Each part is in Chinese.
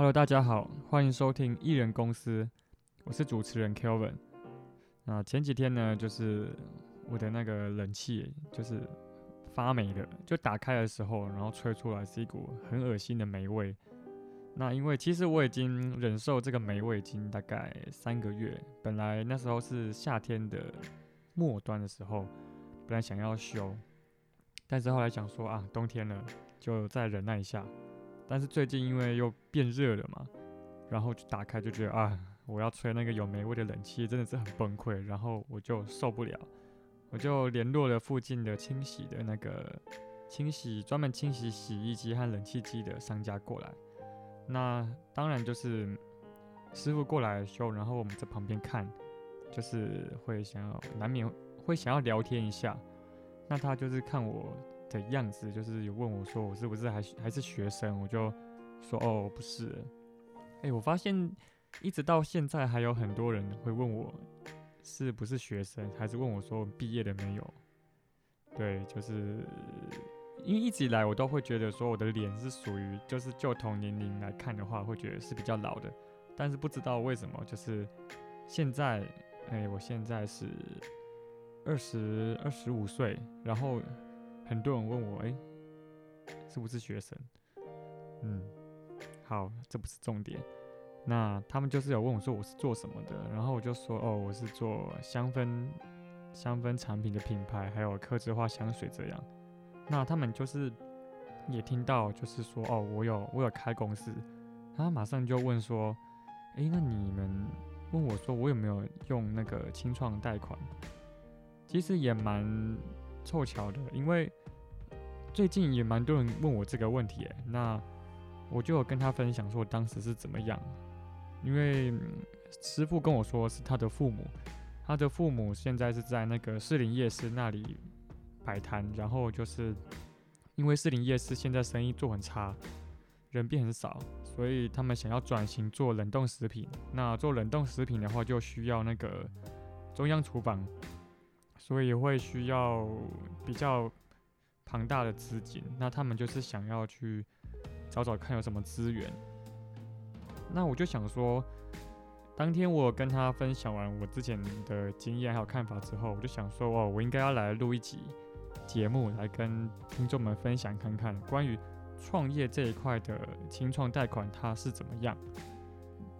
Hello，大家好，欢迎收听艺人公司，我是主持人 Kelvin。那前几天呢，就是我的那个冷气就是发霉的，就打开的时候，然后吹出来是一股很恶心的霉味。那因为其实我已经忍受这个霉味已经大概三个月，本来那时候是夏天的末端的时候，本来想要修，但是后来想说啊，冬天了，就再忍耐一下。但是最近因为又变热了嘛，然后就打开就觉得啊，我要吹那个有霉味的冷气真的是很崩溃，然后我就受不了，我就联络了附近的清洗的那个清洗专门清洗洗衣机和冷气机的商家过来。那当然就是师傅过来修，然后我们在旁边看，就是会想要难免会想要聊天一下。那他就是看我。的样子就是有问我说我是不是还还是学生，我就说哦不是，哎我发现一直到现在还有很多人会问我是不是学生，还是问我说毕业了没有？对，就是因为一直以来我都会觉得说我的脸是属于就是就同年龄来看的话会觉得是比较老的，但是不知道为什么就是现在哎我现在是二十二十五岁，然后。很多人问我，哎，是不是学生？嗯，好，这不是重点。那他们就是有问我说我是做什么的，然后我就说，哦，我是做香氛香氛产品的品牌，还有刻字化香水这样。那他们就是也听到，就是说，哦，我有我有开公司，他马上就问说，哎，那你们问我说我有没有用那个清创贷款？其实也蛮凑巧的，因为。最近也蛮多人问我这个问题，那我就有跟他分享说当时是怎么样。因为师傅跟我说是他的父母，他的父母现在是在那个士林夜市那里摆摊，然后就是因为士林夜市现在生意做很差，人变很少，所以他们想要转型做冷冻食品。那做冷冻食品的话，就需要那个中央厨房，所以会需要比较。庞大的资金，那他们就是想要去找找看有什么资源。那我就想说，当天我跟他分享完我之前的经验还有看法之后，我就想说，哦，我应该要来录一集节目，来跟听众们分享看看关于创业这一块的清创贷款它是怎么样。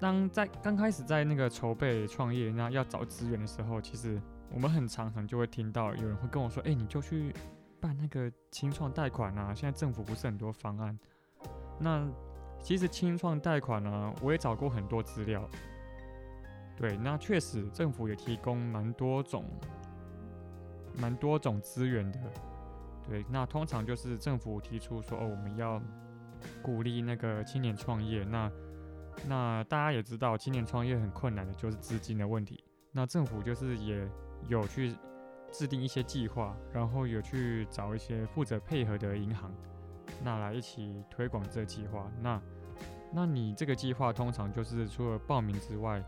当在刚开始在那个筹备创业，那要找资源的时候，其实我们很常常就会听到有人会跟我说，哎，你就去。办那个清创贷款啊，现在政府不是很多方案。那其实清创贷款呢，我也找过很多资料。对，那确实政府也提供蛮多种、蛮多种资源的。对，那通常就是政府提出说，哦，我们要鼓励那个青年创业。那那大家也知道，青年创业很困难的，就是资金的问题。那政府就是也有去。制定一些计划，然后有去找一些负责配合的银行，那来一起推广这计划。那，那你这个计划通常就是除了报名之外，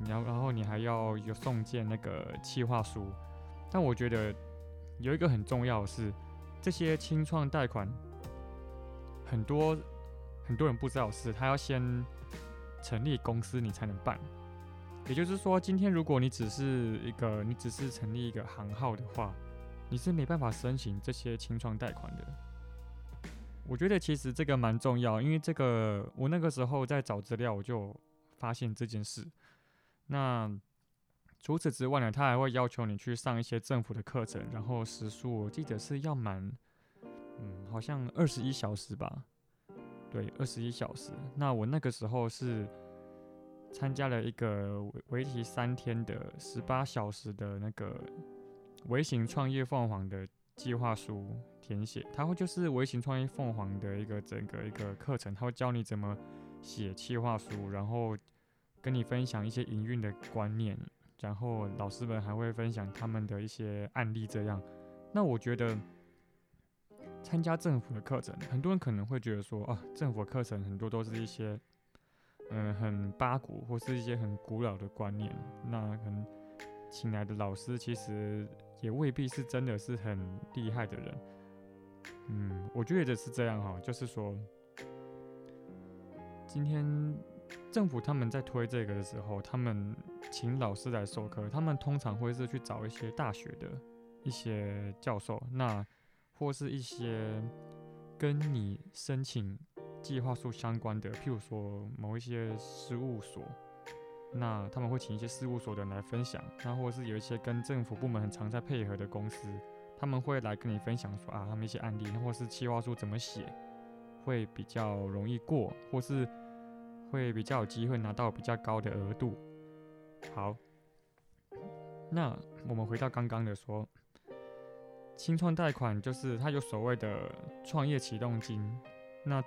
你要然后你还要有送件那个计划书。但我觉得有一个很重要的是，这些清创贷款，很多很多人不知道是，他要先成立公司你才能办。也就是说，今天如果你只是一个，你只是成立一个行号的话，你是没办法申请这些清创贷款的。我觉得其实这个蛮重要，因为这个我那个时候在找资料，我就发现这件事。那除此之外呢，他还会要求你去上一些政府的课程，然后时数我记得是要满，嗯，好像二十一小时吧？对，二十一小时。那我那个时候是。参加了一个为期三天的十八小时的那个微型创业凤凰的计划书填写，它会就是微型创业凤凰的一个整个一个课程，它会教你怎么写计划书，然后跟你分享一些营运的观念，然后老师们还会分享他们的一些案例。这样，那我觉得参加政府的课程，很多人可能会觉得说啊，政府的课程很多都是一些。嗯，很八股或是一些很古老的观念，那可能请来的老师其实也未必是真的是很厉害的人。嗯，我觉得是这样哈，就是说，今天政府他们在推这个的时候，他们请老师来授课，他们通常会是去找一些大学的一些教授，那或是一些跟你申请计划书相关的，譬如说某一些事务所，那他们会请一些事务所的人来分享，那或者是有一些跟政府部门很常在配合的公司，他们会来跟你分享说啊，他们一些案例，或是计划书怎么写会比较容易过，或是会比较有机会拿到比较高的额度。好，那我们回到刚刚的说，清创贷款就是它有所谓的创业启动金，那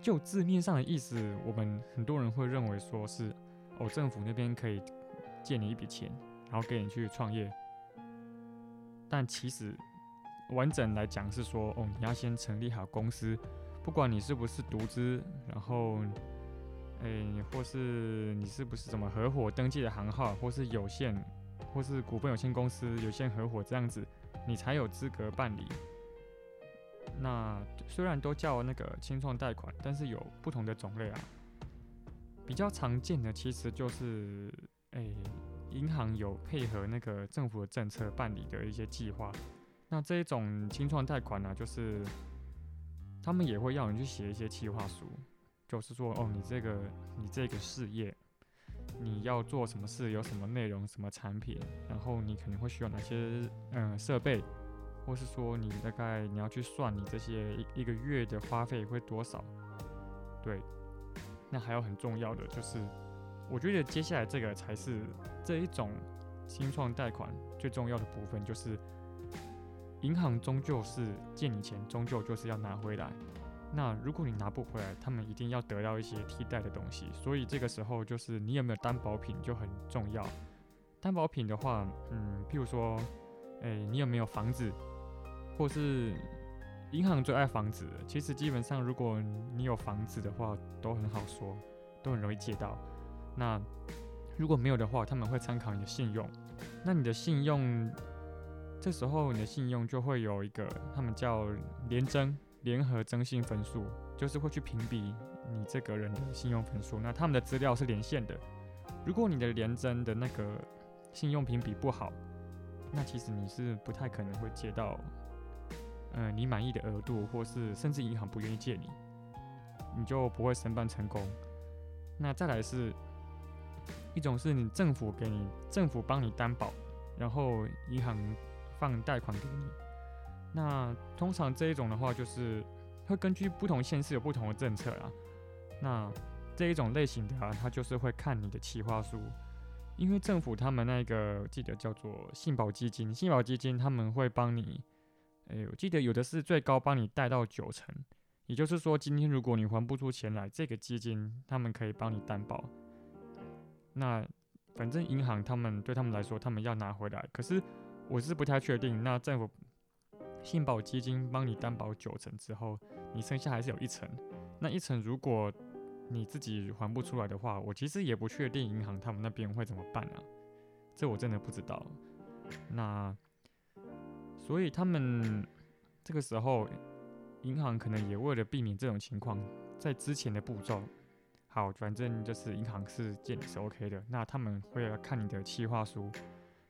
就字面上的意思，我们很多人会认为说是哦，政府那边可以借你一笔钱，然后给你去创业，但其实完整来讲是说哦，你要先成立好公司，不管你是不是独资，然后。诶，或是你是不是什么合伙登记的行号，或是有限，或是股份有限公司、有限合伙这样子，你才有资格办理。那虽然都叫那个清创贷款，但是有不同的种类啊。比较常见的其实就是，诶，银行有配合那个政府的政策办理的一些计划。那这一种清创贷款呢，就是他们也会要你去写一些计划书。就是说，哦，你这个你这个事业，你要做什么事，有什么内容，什么产品，然后你可能会需要哪些嗯设备，或是说你大概你要去算你这些一个月的花费会多少，对。那还有很重要的就是，我觉得接下来这个才是这一种新创贷款最重要的部分，就是银行终究是借你钱，终究就是要拿回来。那如果你拿不回来，他们一定要得到一些替代的东西，所以这个时候就是你有没有担保品就很重要。担保品的话，嗯，譬如说，诶，你有没有房子，或是银行最爱房子，其实基本上如果你有房子的话，都很好说，都很容易借到。那如果没有的话，他们会参考你的信用。那你的信用，这时候你的信用就会有一个，他们叫联征。联合征信分数就是会去评比你这个人的信用分数，那他们的资料是连线的。如果你的联征的那个信用评比不好，那其实你是不太可能会借到，嗯，你满意的额度，或是甚至银行不愿意借你，你就不会申办成功。那再来是一种是你政府给你，政府帮你担保，然后银行放贷款给你。那通常这一种的话，就是会根据不同县市有不同的政策啦。那这一种类型的啊，它就是会看你的企划书，因为政府他们那个记得叫做信保基金，信保基金他们会帮你，哎，我记得有的是最高帮你贷到九成，也就是说，今天如果你还不出钱来，这个基金他们可以帮你担保。那反正银行他们对他们来说，他们要拿回来，可是我是不太确定，那政府。信保基金帮你担保九成之后，你剩下还是有一层。那一层如果你自己还不出来的话，我其实也不确定银行他们那边会怎么办啊，这我真的不知道。那所以他们这个时候，银行可能也为了避免这种情况，在之前的步骤，好，反正就是银行是借你是 OK 的，那他们会要看你的企划书。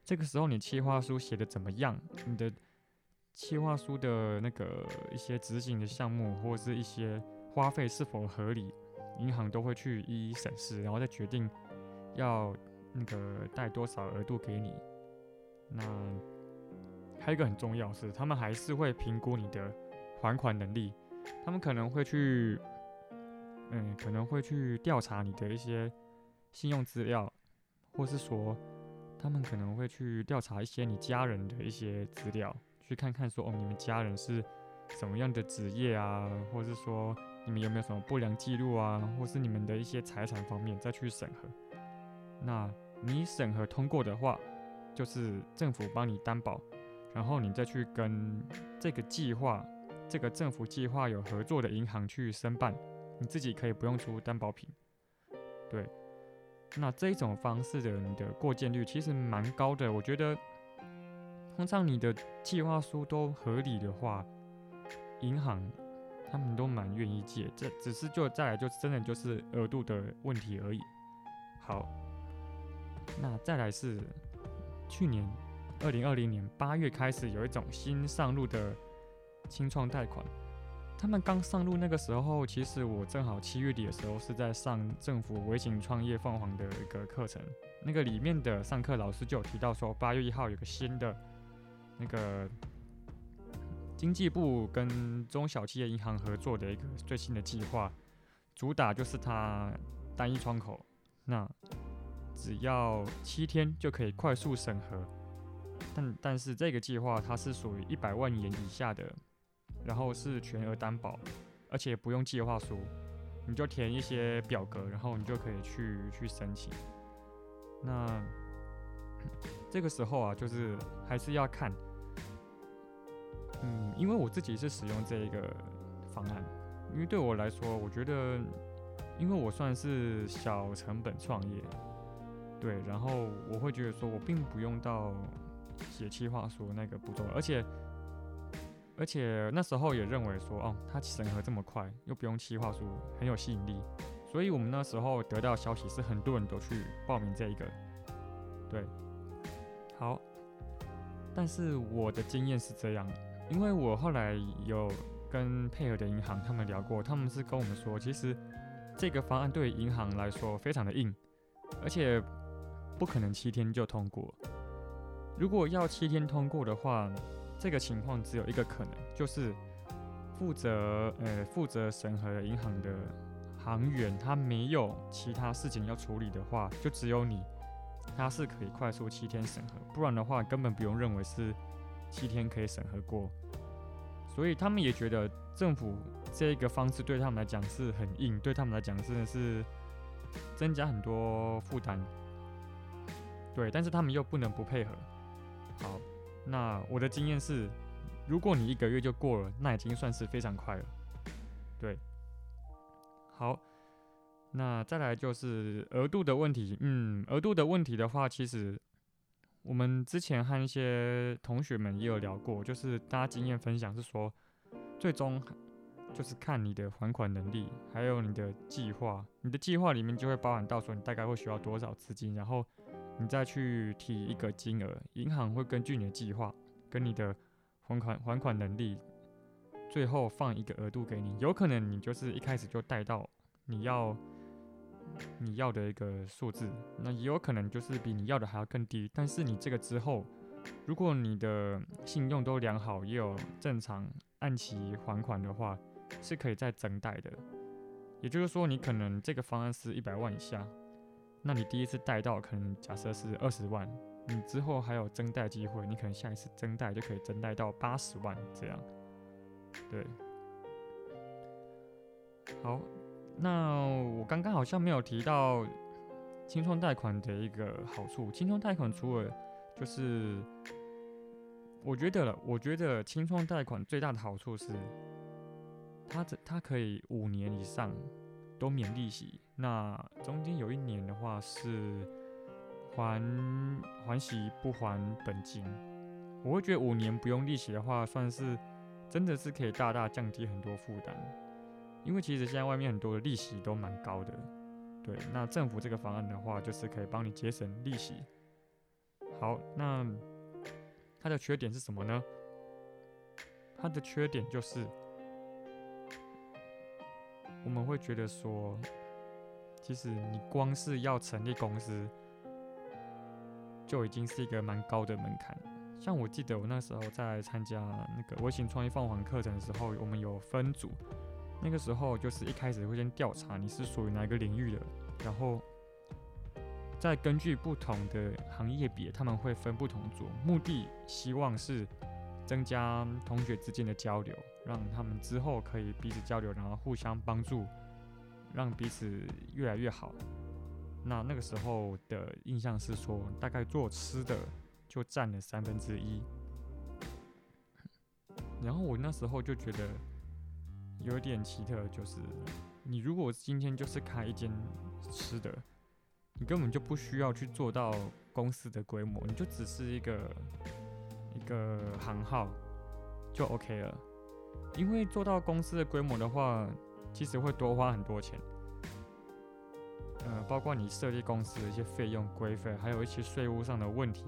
这个时候你企划书写的怎么样？你的企划书的那个一些执行的项目，或者是一些花费是否合理，银行都会去一一审视，然后再决定要那个贷多少额度给你。那还有一个很重要是，他们还是会评估你的还款能力，他们可能会去，嗯，可能会去调查你的一些信用资料，或是说，他们可能会去调查一些你家人的一些资料。去看看说哦，你们家人是什么样的职业啊，或是说你们有没有什么不良记录啊，或是你们的一些财产方面再去审核。那你审核通过的话，就是政府帮你担保，然后你再去跟这个计划、这个政府计划有合作的银行去申办，你自己可以不用出担保品。对，那这一种方式的你的过件率其实蛮高的，我觉得。通常你的计划书都合理的话，银行他们都蛮愿意借，这只是就再来就真的就是额度的问题而已。好，那再来是去年二零二零年八月开始有一种新上路的清创贷款。他们刚上路那个时候，其实我正好七月底的时候是在上政府微型创业凤凰的一个课程，那个里面的上课老师就有提到说，八月一号有个新的那个经济部跟中小企业银行合作的一个最新的计划，主打就是它单一窗口，那只要七天就可以快速审核，但但是这个计划它是属于一百万元以下的。然后是全额担保，而且不用计划书，你就填一些表格，然后你就可以去去申请。那这个时候啊，就是还是要看，嗯，因为我自己是使用这一个方案，因为对我来说，我觉得，因为我算是小成本创业，对，然后我会觉得说我并不用到写计划书那个步骤，而且。而且那时候也认为说，哦，它审核这么快，又不用企划书，很有吸引力。所以我们那时候得到消息是，很多人都去报名这一个。对，好。但是我的经验是这样，因为我后来有跟配合的银行他们聊过，他们是跟我们说，其实这个方案对银行来说非常的硬，而且不可能七天就通过。如果要七天通过的话，这个情况只有一个可能，就是负责呃负责审核银行的行员，他没有其他事情要处理的话，就只有你，他是可以快速七天审核，不然的话根本不用认为是七天可以审核过。所以他们也觉得政府这个方式对他们来讲是很硬，对他们来讲真的是增加很多负担。对，但是他们又不能不配合。好。那我的经验是，如果你一个月就过了，那已经算是非常快了。对，好，那再来就是额度的问题。嗯，额度的问题的话，其实我们之前和一些同学们也有聊过，就是大家经验分享是说，最终就是看你的还款能力，还有你的计划。你的计划里面就会包含到说你大概会需要多少资金，然后。你再去提一个金额，银行会根据你的计划跟你的还款还款能力，最后放一个额度给你。有可能你就是一开始就贷到你要你要的一个数字，那也有可能就是比你要的还要更低。但是你这个之后，如果你的信用都良好，也有正常按期还款的话，是可以再增贷的。也就是说，你可能这个方案是一百万以下。那你第一次贷到可能假设是二十万，你之后还有增贷机会，你可能下一次增贷就可以增贷到八十万这样。对，好，那我刚刚好像没有提到轻创贷款的一个好处。轻创贷款除了就是，我觉得了，我觉得轻创贷款最大的好处是，它这它可以五年以上都免利息。那中间有一年的话是还还息不还本金，我会觉得五年不用利息的话，算是真的是可以大大降低很多负担。因为其实现在外面很多的利息都蛮高的，对。那政府这个方案的话，就是可以帮你节省利息。好，那它的缺点是什么呢？它的缺点就是我们会觉得说。其实你光是要成立公司，就已经是一个蛮高的门槛。像我记得我那时候在参加那个微型创业凤凰课程的时候，我们有分组，那个时候就是一开始会先调查你是属于哪个领域的，然后再根据不同的行业别，他们会分不同组，目的希望是增加同学之间的交流，让他们之后可以彼此交流，然后互相帮助。让彼此越来越好。那那个时候的印象是说，大概做吃的就占了三分之一。然后我那时候就觉得有点奇特，就是你如果今天就是开一间吃的，你根本就不需要去做到公司的规模，你就只是一个一个行号就 OK 了。因为做到公司的规模的话，其实会多花很多钱。呃，包括你设立公司的一些费用规费，还有一些税务上的问题，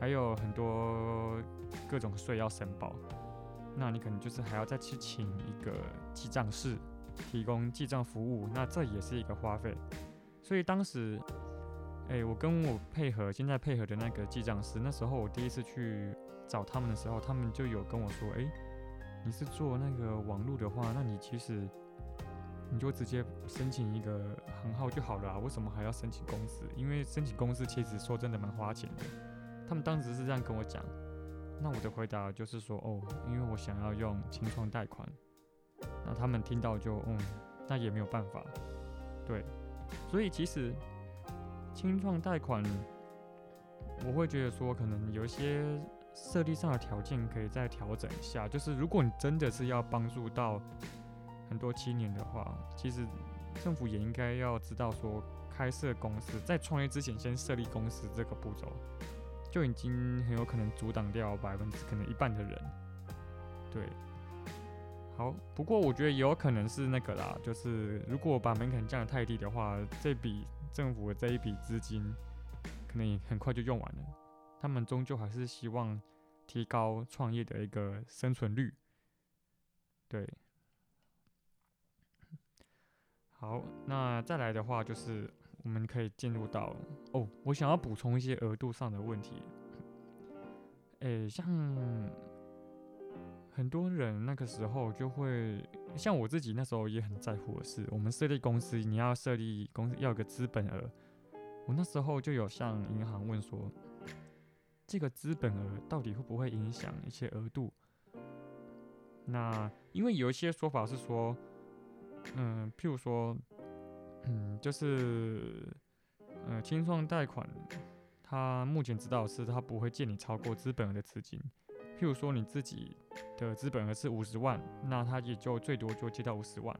还有很多各种税要申报。那你可能就是还要再去请一个记账室提供记账服务，那这也是一个花费。所以当时，哎，我跟我配合现在配合的那个记账师，那时候我第一次去找他们的时候，他们就有跟我说，哎，你是做那个网络的话，那你其实你就直接申请一个行号就好了啊，为什么还要申请公司？因为申请公司其实说真的蛮花钱的。他们当时是这样跟我讲。那我的回答就是说，哦，因为我想要用清创贷款，那他们听到就，嗯，那也没有办法，对，所以其实清创贷款，我会觉得说，可能有一些设立上的条件可以再调整一下。就是如果你真的是要帮助到很多青年的话，其实政府也应该要知道说，开设公司在创业之前先设立公司这个步骤。就已经很有可能阻挡掉百分之可能一半的人，对，好，不过我觉得也有可能是那个啦，就是如果把门槛降得太低的话，这笔政府的这一笔资金可能也很快就用完了。他们终究还是希望提高创业的一个生存率，对。好，那再来的话就是。我们可以进入到哦，我想要补充一些额度上的问题。诶，像很多人那个时候就会，像我自己那时候也很在乎的是，我们设立公司，你要设立公司要个资本额。我那时候就有向银行问说，这个资本额到底会不会影响一些额度？那因为有一些说法是说，嗯，譬如说。嗯，就是，呃，清创贷款，他目前知道是，他不会借你超过资本额的资金。譬如说，你自己的资本额是五十万，那他也就最多就借到五十万。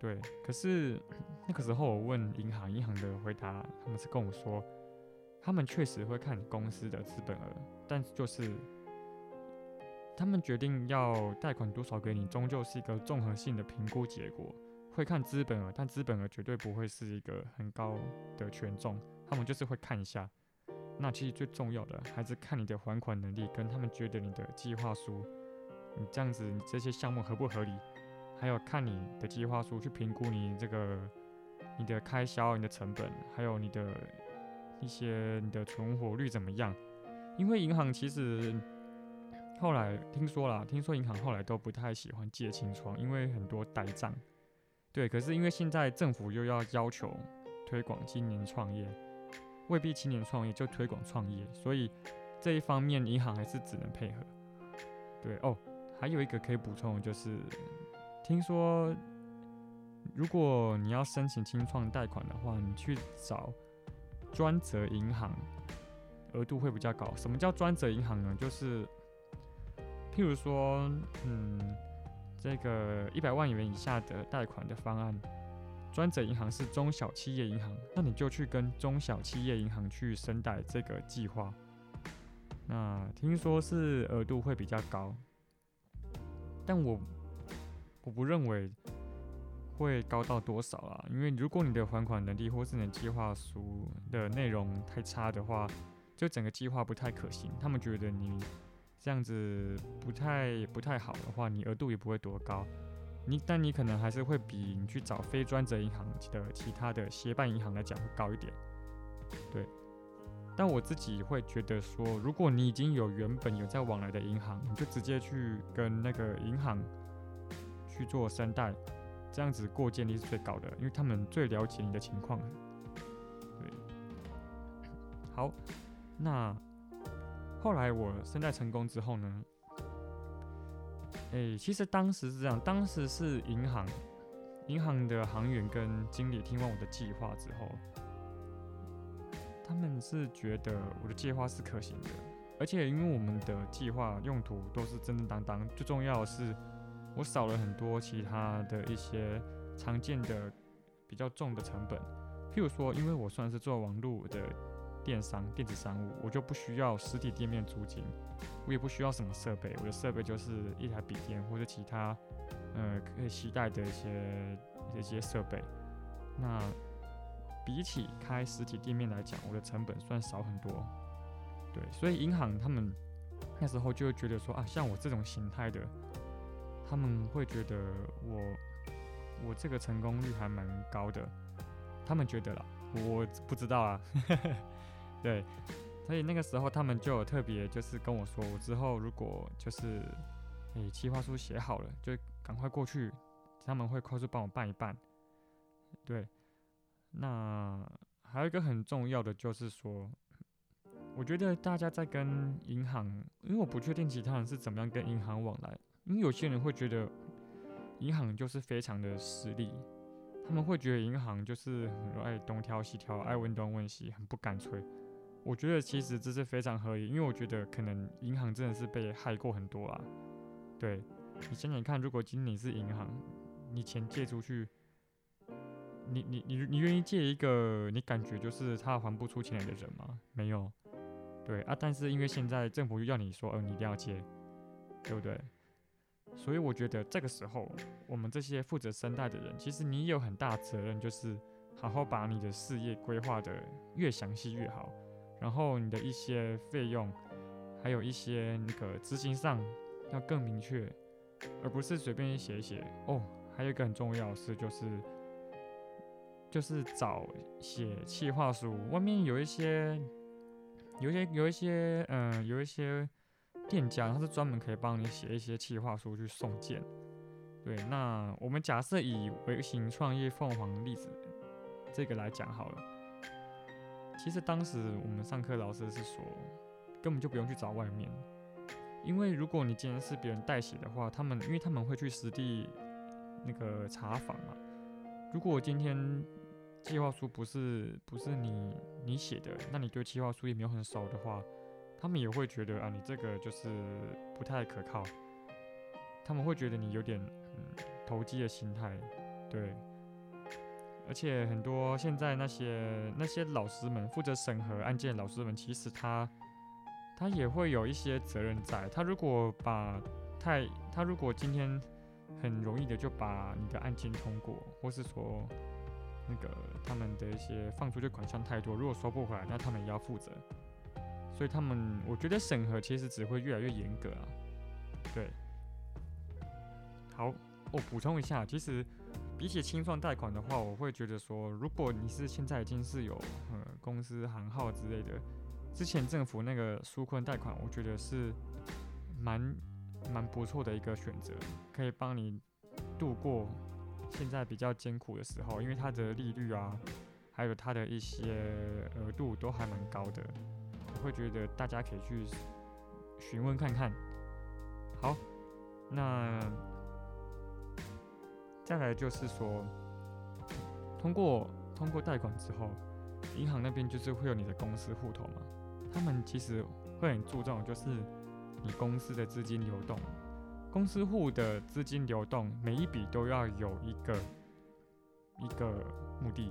对，可是那个时候我问银行，银行的回答，他们是跟我说，他们确实会看你公司的资本额，但就是他们决定要贷款多少给你，终究是一个综合性的评估结果。会看资本额，但资本额绝对不会是一个很高的权重，他们就是会看一下。那其实最重要的还是看你的还款能力，跟他们觉得你的计划书，你这样子你这些项目合不合理？还有看你的计划书去评估你这个你的开销、你的成本，还有你的一些你的存活率怎么样？因为银行其实后来听说了，听说银行后来都不太喜欢借清创，因为很多呆账。对，可是因为现在政府又要要求推广青年创业，未必青年创业就推广创业，所以这一方面银行还是只能配合。对哦，还有一个可以补充就是，听说如果你要申请青创贷款的话，你去找专责银行，额度会比较高。什么叫专责银行呢？就是譬如说，嗯。这个一百万元以下的贷款的方案，专责银行是中小企业银行，那你就去跟中小企业银行去申贷这个计划。那听说是额度会比较高，但我我不认为会高到多少啊，因为如果你的还款能力或是你计划书的内容太差的话，就整个计划不太可行，他们觉得你。这样子不太不太好的话，你额度也不会多高，你但你可能还是会比你去找非专责银行的其他的协办银行来讲会高一点，对。但我自己会觉得说，如果你已经有原本有在往来的银行，你就直接去跟那个银行去做申贷，这样子过件率是最高的，因为他们最了解你的情况。对，好，那。后来我申贷成功之后呢，哎，其实当时是这样，当时是银行，银行的行员跟经理听完我的计划之后，他们是觉得我的计划是可行的，而且因为我们的计划用途都是正正当当，最重要的是我少了很多其他的一些常见的比较重的成本，譬如说，因为我算是做网络的电商、电子商务，我就不需要实体店面租金，我也不需要什么设备，我的设备就是一台笔电或者其他呃可以携带的一些一些设备。那比起开实体店面来讲，我的成本算少很多。对，所以银行他们那时候就觉得说啊，像我这种形态的，他们会觉得我我这个成功率还蛮高的，他们觉得啦，我不知道啊。对，所以那个时候他们就有特别就是跟我说，我之后如果就是诶计划书写好了，就赶快过去，他们会快速帮我办一办。对。那还有一个很重要的就是说，我觉得大家在跟银行，因为我不确定其他人是怎么样跟银行往来，因为有些人会觉得银行就是非常的实力，他们会觉得银行就是很爱东挑西挑，爱问东问西，很不干脆。我觉得其实这是非常合理，因为我觉得可能银行真的是被害过很多啊。对你想想看，如果今天你是银行，你钱借出去。你你你你愿意借一个你感觉就是他还不出钱来的人吗？没有，对啊，但是因为现在政府又要你说，呃，你一定要借，对不对？所以我觉得这个时候，我们这些负责生贷的人，其实你有很大责任，就是好好把你的事业规划的越详细越好，然后你的一些费用，还有一些那个执行上要更明确，而不是随便写写。哦，还有一个很重要的事就是。就是找写企划书，外面有一些，有一些，有一些，嗯，有一些店家，他是专门可以帮你写一些企划书去送件。对，那我们假设以微型创业凤凰例子这个来讲好了。其实当时我们上课老师是说，根本就不用去找外面，因为如果你今天是别人代写的话，他们因为他们会去实地那个查访嘛。如果今天计划书不是不是你你写的，那你对计划书也没有很熟的话，他们也会觉得啊，你这个就是不太可靠，他们会觉得你有点嗯投机的心态，对。而且很多现在那些那些老师们负责审核案件，老师们其实他他也会有一些责任在，他如果把太他如果今天很容易的就把你的案件通过，或是说。那个他们的一些放出去款项太多，如果收不回来，那他们也要负责。所以他们，我觉得审核其实只会越来越严格啊。对，好，我补充一下，其实比起清算贷款的话，我会觉得说，如果你是现在已经是有呃公司行号之类的，之前政府那个纾困贷款，我觉得是蛮蛮不错的一个选择，可以帮你度过。现在比较艰苦的时候，因为它的利率啊，还有它的一些额度都还蛮高的，我会觉得大家可以去询问看看。好，那再来就是说，通过通过贷款之后，银行那边就是会有你的公司户头嘛，他们其实会很注重就是你公司的资金流动。公司户的资金流动，每一笔都要有一个一个目的，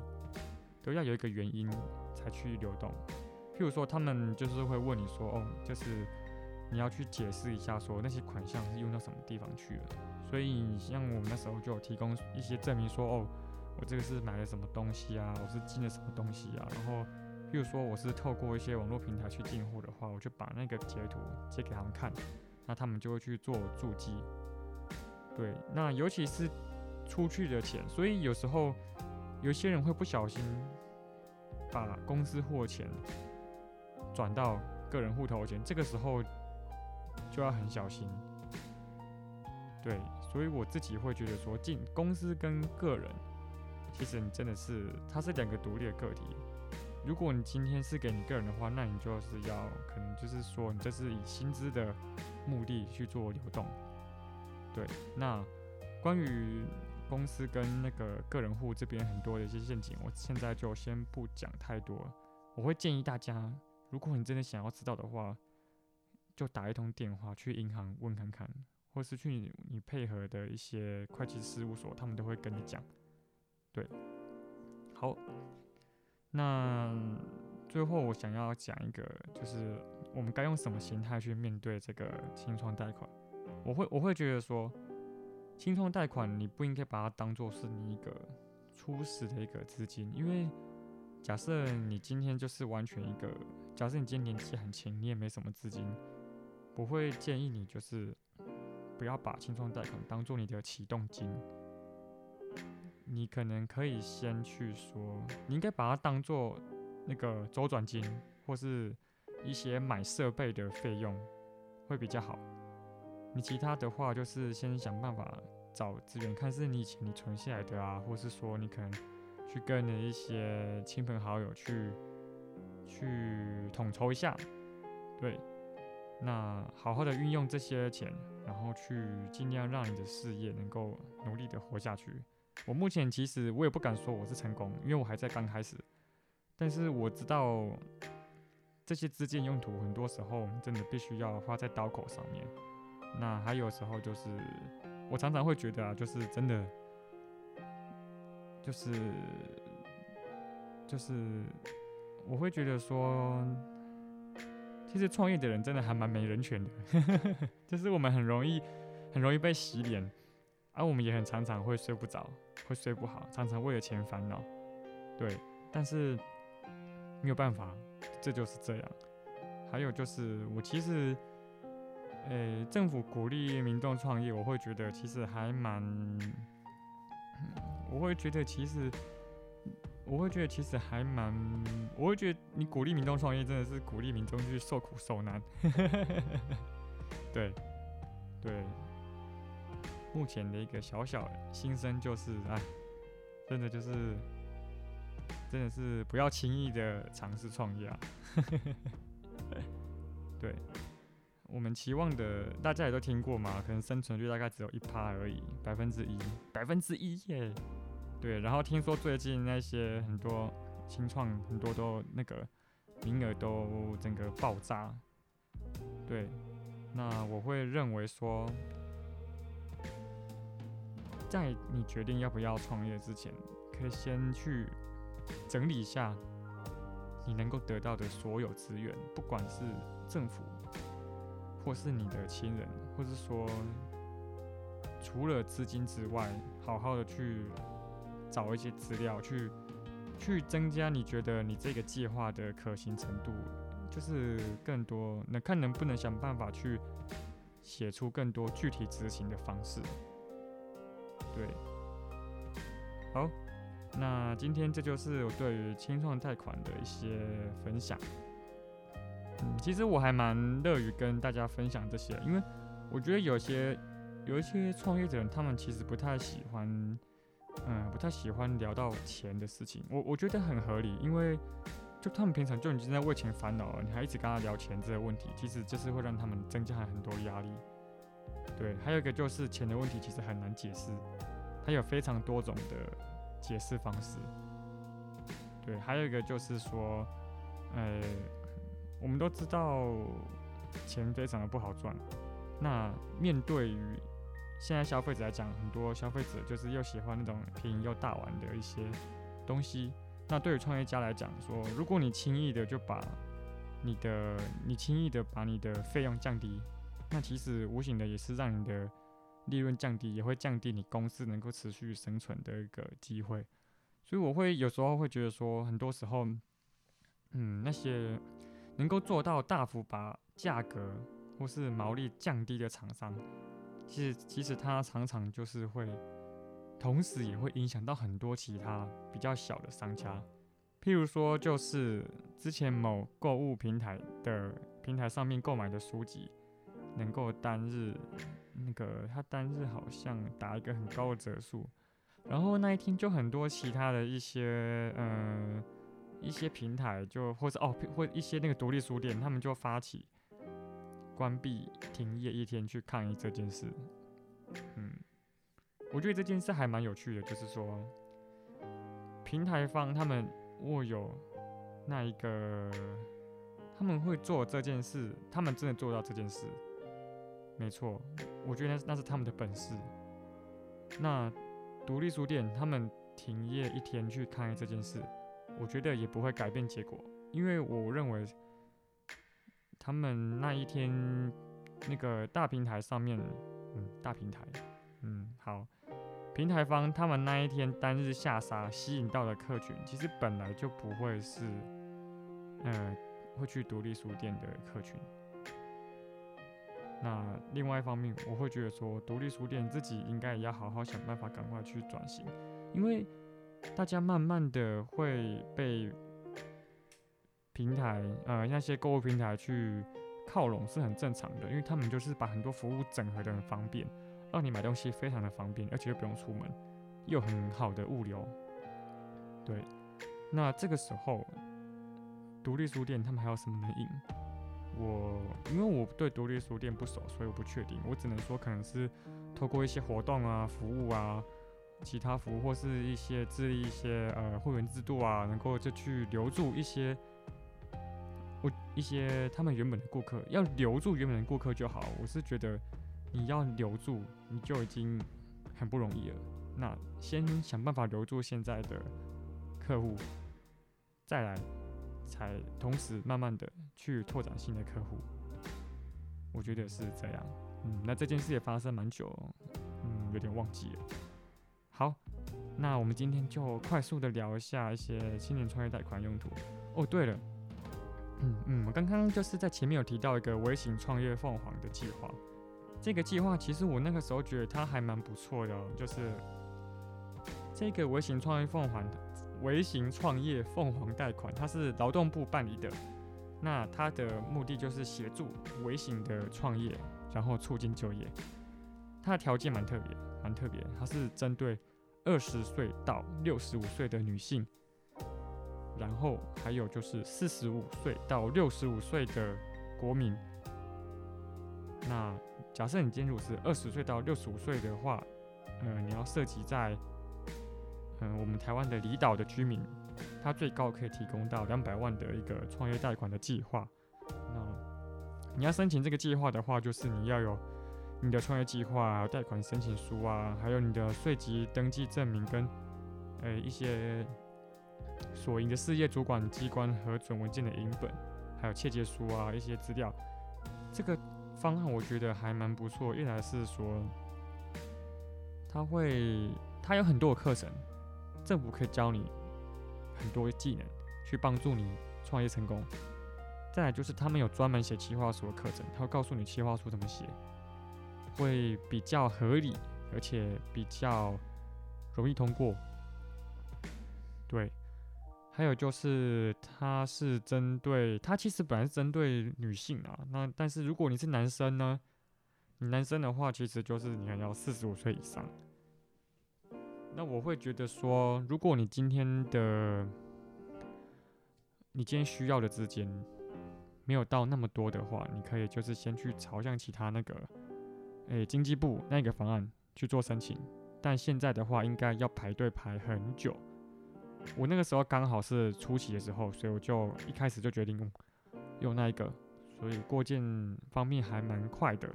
都要有一个原因才去流动。譬如说，他们就是会问你说：“哦，就是你要去解释一下，说那些款项是用到什么地方去了。”所以，像我们那时候就有提供一些证明，说：“哦，我这个是买了什么东西啊，我是进了什么东西啊。”然后，譬如说我是透过一些网络平台去进货的话，我就把那个截图截给他们看。那他们就会去做注记，对，那尤其是出去的钱，所以有时候有些人会不小心把公司货钱转到个人户头钱，这个时候就要很小心。对，所以我自己会觉得说，进公司跟个人，其实你真的是它是两个独立的个体。如果你今天是给你个人的话，那你就是要可能就是说，你这是以薪资的目的去做流动。对，那关于公司跟那个个人户这边很多的一些陷阱，我现在就先不讲太多。我会建议大家，如果你真的想要知道的话，就打一通电话去银行问看看，或是去你你配合的一些会计事务所，他们都会跟你讲。对，好。那最后我想要讲一个，就是我们该用什么心态去面对这个清创贷款。我会我会觉得说，清创贷款你不应该把它当做是你一个初始的一个资金，因为假设你今天就是完全一个，假设你今天年纪很轻，你也没什么资金，不会建议你就是不要把清创贷款当做你的启动金。你可能可以先去说，你应该把它当做那个周转金，或是一些买设备的费用会比较好。你其他的话就是先想办法找资源，看是你以前你存下来的啊，或是说你可能去跟你一些亲朋好友去去统筹一下，对，那好好的运用这些钱，然后去尽量让你的事业能够努力的活下去。我目前其实我也不敢说我是成功，因为我还在刚开始。但是我知道这些资金用途很多时候真的必须要花在刀口上面。那还有时候就是我常常会觉得啊，就是真的，就是就是我会觉得说，其实创业的人真的还蛮没人权的，就是我们很容易很容易被洗脸。而我们也很常常会睡不着，会睡不好，常常为了钱烦恼。对，但是没有办法，这就是这样。还有就是，我其实，呃，政府鼓励民众创业，我会觉得其实还蛮，我会觉得其实，我会觉得其实还蛮，我会觉得你鼓励民众创业，真的是鼓励民众去受苦受难。对，对。目前的一个小小心声就是，哎，真的就是，真的是不要轻易的尝试创业啊！对，我们期望的大家也都听过嘛，可能生存率大概只有一趴而已，百分之一，百分之一耶！对，然后听说最近那些很多新创，很多都那个名额都整个爆炸。对，那我会认为说。在你决定要不要创业之前，可以先去整理一下你能够得到的所有资源，不管是政府，或是你的亲人，或是说除了资金之外，好好的去找一些资料，去去增加你觉得你这个计划的可行程度，就是更多，能看能不能想办法去写出更多具体执行的方式。对，好，那今天这就是我对于清创贷款的一些分享。嗯，其实我还蛮乐于跟大家分享这些，因为我觉得有些有一些创业者，他们其实不太喜欢，嗯，不太喜欢聊到钱的事情。我我觉得很合理，因为就他们平常就已经在为钱烦恼了，你还一直跟他聊钱这个问题，其实就是会让他们增加很多压力。对，还有一个就是钱的问题，其实很难解释，它有非常多种的解释方式。对，还有一个就是说，呃，我们都知道钱非常的不好赚。那面对于现在消费者来讲，很多消费者就是又喜欢那种便宜又大碗的一些东西。那对于创业家来讲，说如果你轻易的就把你的，你轻易的把你的费用降低。那其实无形的也是让你的利润降低，也会降低你公司能够持续生存的一个机会。所以我会有时候会觉得说，很多时候，嗯，那些能够做到大幅把价格或是毛利降低的厂商，其实其实它常常就是会，同时也会影响到很多其他比较小的商家。譬如说，就是之前某购物平台的平台上面购买的书籍。能够单日那个，他单日好像打一个很高的折数，然后那一天就很多其他的一些嗯一些平台就或者哦或一些那个独立书店，他们就发起关闭停业一天去抗议这件事。嗯，我觉得这件事还蛮有趣的，就是说平台方他们握有那一个他们会做这件事，他们真的做到这件事。没错，我觉得那是他们的本事。那独立书店他们停业一天去抗议这件事，我觉得也不会改变结果，因为我认为他们那一天那个大平台上面，嗯，大平台，嗯，好，平台方他们那一天单日下杀吸引到的客群，其实本来就不会是，呃，会去独立书店的客群。那另外一方面，我会觉得说，独立书店自己应该也要好好想办法，赶快去转型，因为大家慢慢的会被平台，呃，那些购物平台去靠拢是很正常的，因为他们就是把很多服务整合的很方便，让你买东西非常的方便，而且又不用出门，又很好的物流。对，那这个时候，独立书店他们还有什么能赢？我因为我对独立书店不熟，所以我不确定。我只能说，可能是透过一些活动啊、服务啊、其他服务，或是一些自立一些呃会员制度啊，能够就去留住一些我一些他们原本的顾客。要留住原本的顾客就好。我是觉得你要留住，你就已经很不容易了。那先想办法留住现在的客户，再来。才同时慢慢的去拓展新的客户，我觉得是这样。嗯，那这件事也发生蛮久，嗯，有点忘记了。好，那我们今天就快速的聊一下一些青年创业贷款用途。哦，对了，嗯嗯，我刚刚就是在前面有提到一个微型创业凤凰的计划。这个计划其实我那个时候觉得它还蛮不错的，就是这个微型创业凤凰。微型创业凤凰贷款，它是劳动部办理的。那它的目的就是协助微型的创业，然后促进就业。它的条件蛮特别，蛮特别。它是针对二十岁到六十五岁的女性，然后还有就是四十五岁到六十五岁的国民。那假设你今天如果是二十岁到六十五岁的话，呃，你要涉及在。嗯，我们台湾的离岛的居民，他最高可以提供到两百万的一个创业贷款的计划。那你要申请这个计划的话，就是你要有你的创业计划、贷款申请书啊，还有你的税籍登记证明跟呃一些所营的事业主管机关核准文件的影本，还有切结书啊一些资料。这个方案我觉得还蛮不错，一来是说他会他有很多的课程。政府可以教你很多技能，去帮助你创业成功。再来就是他们有专门写企划书的课程，他会告诉你企划书怎么写，会比较合理，而且比较容易通过。对，还有就是它是针对，它其实本来是针对女性啊，那但是如果你是男生呢，你男生的话其实就是你还要四十五岁以上。那我会觉得说，如果你今天的你今天需要的资金没有到那么多的话，你可以就是先去朝向其他那个，诶经济部那个方案去做申请。但现在的话，应该要排队排很久。我那个时候刚好是初期的时候，所以我就一开始就决定用用那一个，所以过件方面还蛮快的。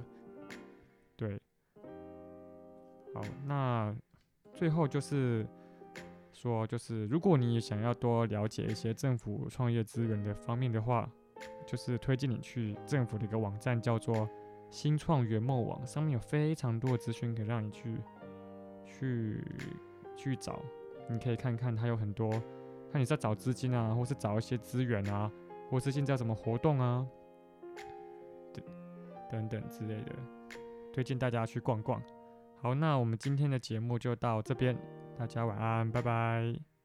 对，好，那。最后就是说，就是如果你也想要多了解一些政府创业资源的方面的话，就是推荐你去政府的一个网站，叫做新创圆梦网，上面有非常多的资讯可以让你去去去找。你可以看看，它有很多，看你在找资金啊，或是找一些资源啊，或是现在什么活动啊，等等等之类的，推荐大家去逛逛。好，那我们今天的节目就到这边，大家晚安，拜拜。